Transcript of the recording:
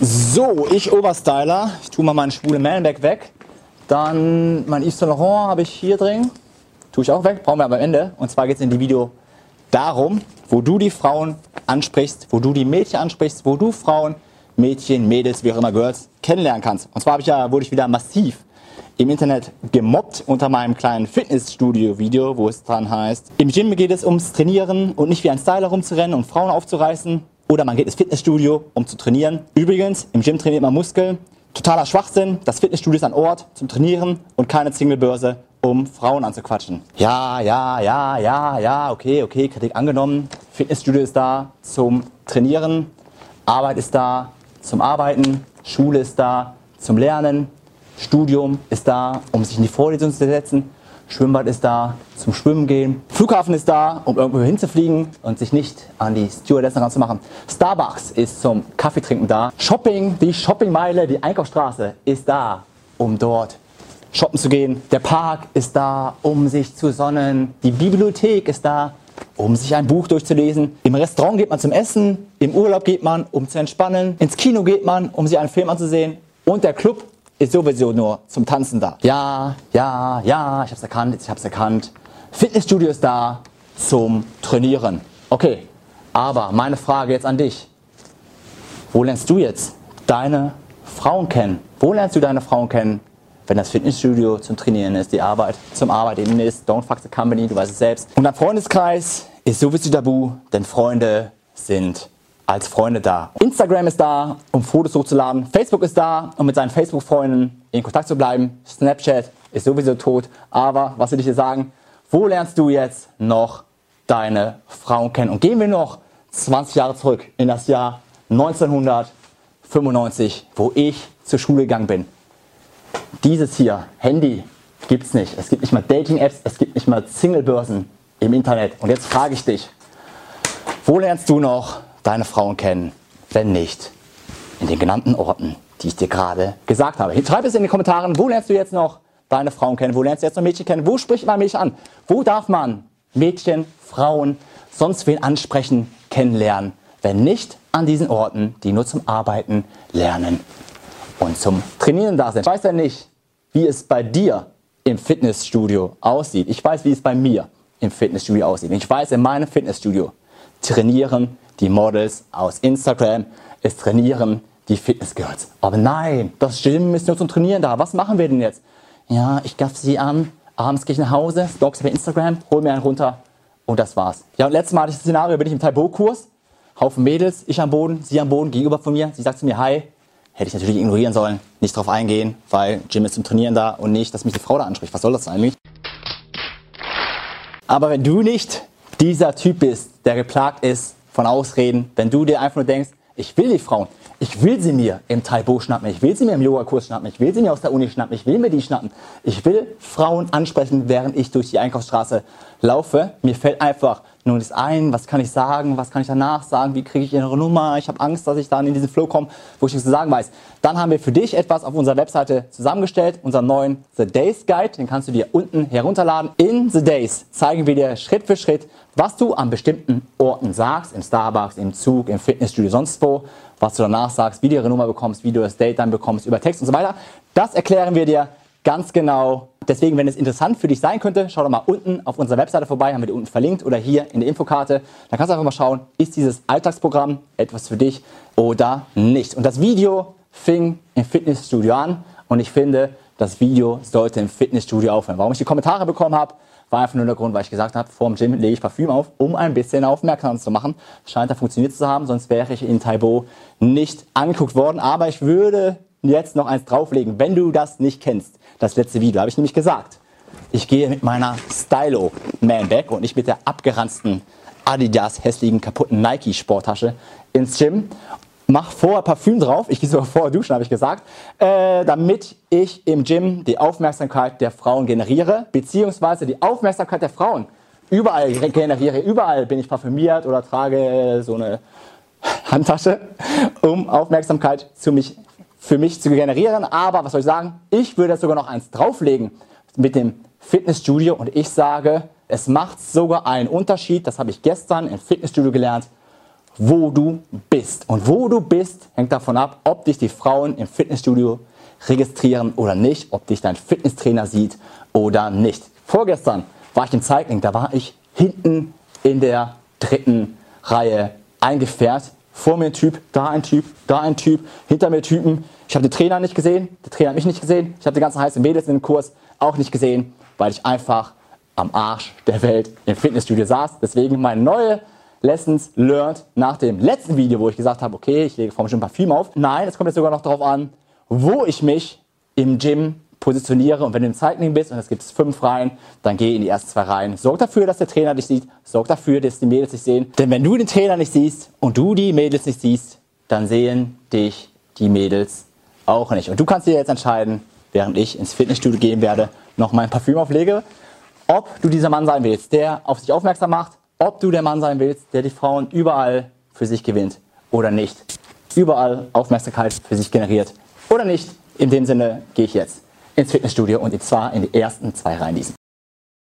So, ich Oberstyler. Ich tue mal meinen schwule Manback weg. Dann mein Yves Saint Laurent habe ich hier drin. Tue ich auch weg, brauchen wir aber am Ende. Und zwar geht es in dem Video darum, wo du die Frauen ansprichst, wo du die Mädchen ansprichst, wo du Frauen, Mädchen, Mädels, wie auch immer Girls, kennenlernen kannst. Und zwar ich ja, wurde ich wieder massiv im Internet gemobbt unter meinem kleinen Fitnessstudio-Video, wo es dran heißt, im Gym geht es ums Trainieren und nicht wie ein Styler rumzurennen und Frauen aufzureißen. Oder man geht ins Fitnessstudio, um zu trainieren. Übrigens, im Gym trainiert man Muskeln. Totaler Schwachsinn. Das Fitnessstudio ist ein Ort zum Trainieren und keine Singlebörse, um Frauen anzuquatschen. Ja, ja, ja, ja, ja, okay, okay, Kritik angenommen. Fitnessstudio ist da zum Trainieren. Arbeit ist da zum Arbeiten. Schule ist da zum Lernen. Studium ist da, um sich in die Vorlesung zu setzen. Schwimmbad ist da zum Schwimmen gehen. Flughafen ist da, um irgendwo hinzufliegen und sich nicht an die Stewardessen ranzumachen. Starbucks ist zum Kaffeetrinken da. Shopping, die Shoppingmeile, die Einkaufsstraße ist da, um dort shoppen zu gehen. Der Park ist da, um sich zu sonnen. Die Bibliothek ist da, um sich ein Buch durchzulesen. Im Restaurant geht man zum Essen. Im Urlaub geht man, um zu entspannen. Ins Kino geht man, um sich einen Film anzusehen. Und der Club ist sowieso nur zum Tanzen da. Ja, ja, ja, ich hab's erkannt, ich hab's erkannt. Fitnessstudio ist da zum Trainieren. Okay, aber meine Frage jetzt an dich. Wo lernst du jetzt deine Frauen kennen? Wo lernst du deine Frauen kennen, wenn das Fitnessstudio zum Trainieren ist, die Arbeit zum Arbeiten ist, don't fuck the company, du weißt es selbst. Und dein Freundeskreis ist sowieso tabu, denn Freunde sind als Freunde da. Instagram ist da, um Fotos hochzuladen. Facebook ist da, um mit seinen Facebook-Freunden in Kontakt zu bleiben. Snapchat ist sowieso tot. Aber was will ich dir sagen? Wo lernst du jetzt noch deine Frauen kennen? Und gehen wir noch 20 Jahre zurück in das Jahr 1995, wo ich zur Schule gegangen bin. Dieses hier, Handy, gibt es nicht. Es gibt nicht mal Dating-Apps, es gibt nicht mal Single-Börsen im Internet. Und jetzt frage ich dich, wo lernst du noch deine Frauen kennen, wenn nicht in den genannten Orten, die ich dir gerade gesagt habe. Schreib es in den Kommentaren, wo lernst du jetzt noch deine Frauen kennen, wo lernst du jetzt noch Mädchen kennen, wo spricht man Mädchen an, wo darf man Mädchen, Frauen, sonst wen ansprechen, kennenlernen, wenn nicht an diesen Orten, die nur zum Arbeiten, Lernen und zum Trainieren da sind. Ich weiß ja nicht, wie es bei dir im Fitnessstudio aussieht. Ich weiß, wie es bei mir im Fitnessstudio aussieht. Ich weiß, in meinem Fitnessstudio trainieren die Models aus Instagram, es trainieren die Fitnessgirls. Aber nein, das Gym ist nur zum Trainieren da. Was machen wir denn jetzt? Ja, ich gaff sie an, abends gehe ich nach Hause, stalk sie bei Instagram, hol mir einen runter und das war's. Ja, und letztes Mal hatte ich das Szenario, bin ich im Taibo-Kurs, Haufen Mädels, ich am Boden, sie am Boden, gegenüber von mir. Sie sagt zu mir, hi. Hätte ich natürlich ignorieren sollen, nicht drauf eingehen, weil Gym ist zum Trainieren da und nicht, dass mich die Frau da anspricht. Was soll das eigentlich? Aber wenn du nicht dieser Typ bist, der geplagt ist von Ausreden, wenn du dir einfach nur denkst, ich will die Frauen, ich will sie mir im Taibo schnappen, ich will sie mir im Yoga-Kurs schnappen, ich will sie mir aus der Uni schnappen, ich will mir die schnappen. Ich will Frauen ansprechen, während ich durch die Einkaufsstraße laufe. Mir fällt einfach nur das ein, was kann ich sagen, was kann ich danach sagen, wie kriege ich ihre Nummer, ich habe Angst, dass ich dann in diesen Flow komme, wo ich nichts zu sagen weiß. Dann haben wir für dich etwas auf unserer Webseite zusammengestellt, unseren neuen The Days Guide, den kannst du dir unten herunterladen. In The Days zeigen wir dir Schritt für Schritt, was du an bestimmten Orten sagst, im Starbucks, im Zug, im Fitnessstudio, sonst wo, was du danach sagst, wie du ihre Nummer bekommst, wie du das Date dann bekommst, über Text und so weiter. Das erklären wir dir ganz genau. Deswegen, wenn es interessant für dich sein könnte, schau doch mal unten auf unserer Webseite vorbei, haben wir die unten verlinkt oder hier in der Infokarte. Dann kannst du einfach mal schauen, ist dieses Alltagsprogramm etwas für dich oder nicht. Und das Video fing im Fitnessstudio an und ich finde, das Video sollte im Fitnessstudio aufhören. Warum ich die Kommentare bekommen habe, war einfach nur der Grund, weil ich gesagt habe, vor dem Gym lege ich Parfüm auf, um ein bisschen aufmerksam zu machen. Scheint da funktioniert zu haben, sonst wäre ich in Taibo nicht angeguckt worden. Aber ich würde jetzt noch eins drauflegen, wenn du das nicht kennst. Das letzte Video habe ich nämlich gesagt. Ich gehe mit meiner Stylo Manbag und nicht mit der abgeranzten Adidas hässlichen kaputten Nike Sporttasche ins Gym. Mach vorher Parfüm drauf, ich gehe sogar vorher duschen, habe ich gesagt, äh, damit ich im Gym die Aufmerksamkeit der Frauen generiere, beziehungsweise die Aufmerksamkeit der Frauen überall generiere. Überall bin ich parfümiert oder trage so eine Handtasche, um Aufmerksamkeit zu mich für mich zu generieren. Aber was soll ich sagen? Ich würde sogar noch eins drauflegen mit dem Fitnessstudio und ich sage, es macht sogar einen Unterschied, das habe ich gestern im Fitnessstudio gelernt, wo du bist. Und wo du bist, hängt davon ab, ob dich die Frauen im Fitnessstudio registrieren oder nicht, ob dich dein Fitnesstrainer sieht oder nicht. Vorgestern war ich im Cycling, da war ich hinten in der dritten Reihe eingefährt. Vor mir ein Typ, da ein Typ, da ein Typ, hinter mir Typen. Ich habe den Trainer nicht gesehen, der Trainer hat mich nicht gesehen. Ich habe die ganzen heißen Mädels in dem Kurs auch nicht gesehen, weil ich einfach am Arsch der Welt im Fitnessstudio saß. Deswegen meine neue Lessons learned nach dem letzten Video, wo ich gesagt habe, okay, ich lege vorne schon Parfüm auf. Nein, es kommt jetzt sogar noch darauf an, wo ich mich im Gym positioniere. Und wenn du im Cycling bist und es gibt fünf Reihen, dann geh in die ersten zwei Reihen. Sorg dafür, dass der Trainer dich sieht. Sorg dafür, dass die Mädels dich sehen. Denn wenn du den Trainer nicht siehst und du die Mädels nicht siehst, dann sehen dich die Mädels auch nicht. Und du kannst dir jetzt entscheiden, während ich ins Fitnessstudio gehen werde, noch mein Parfüm auflege, ob du dieser Mann sein willst, der auf sich aufmerksam macht, ob du der Mann sein willst, der die Frauen überall für sich gewinnt oder nicht. Überall Aufmerksamkeit für sich generiert oder nicht. In dem Sinne gehe ich jetzt ins Fitnessstudio und zwar in die ersten zwei Reihen diesen.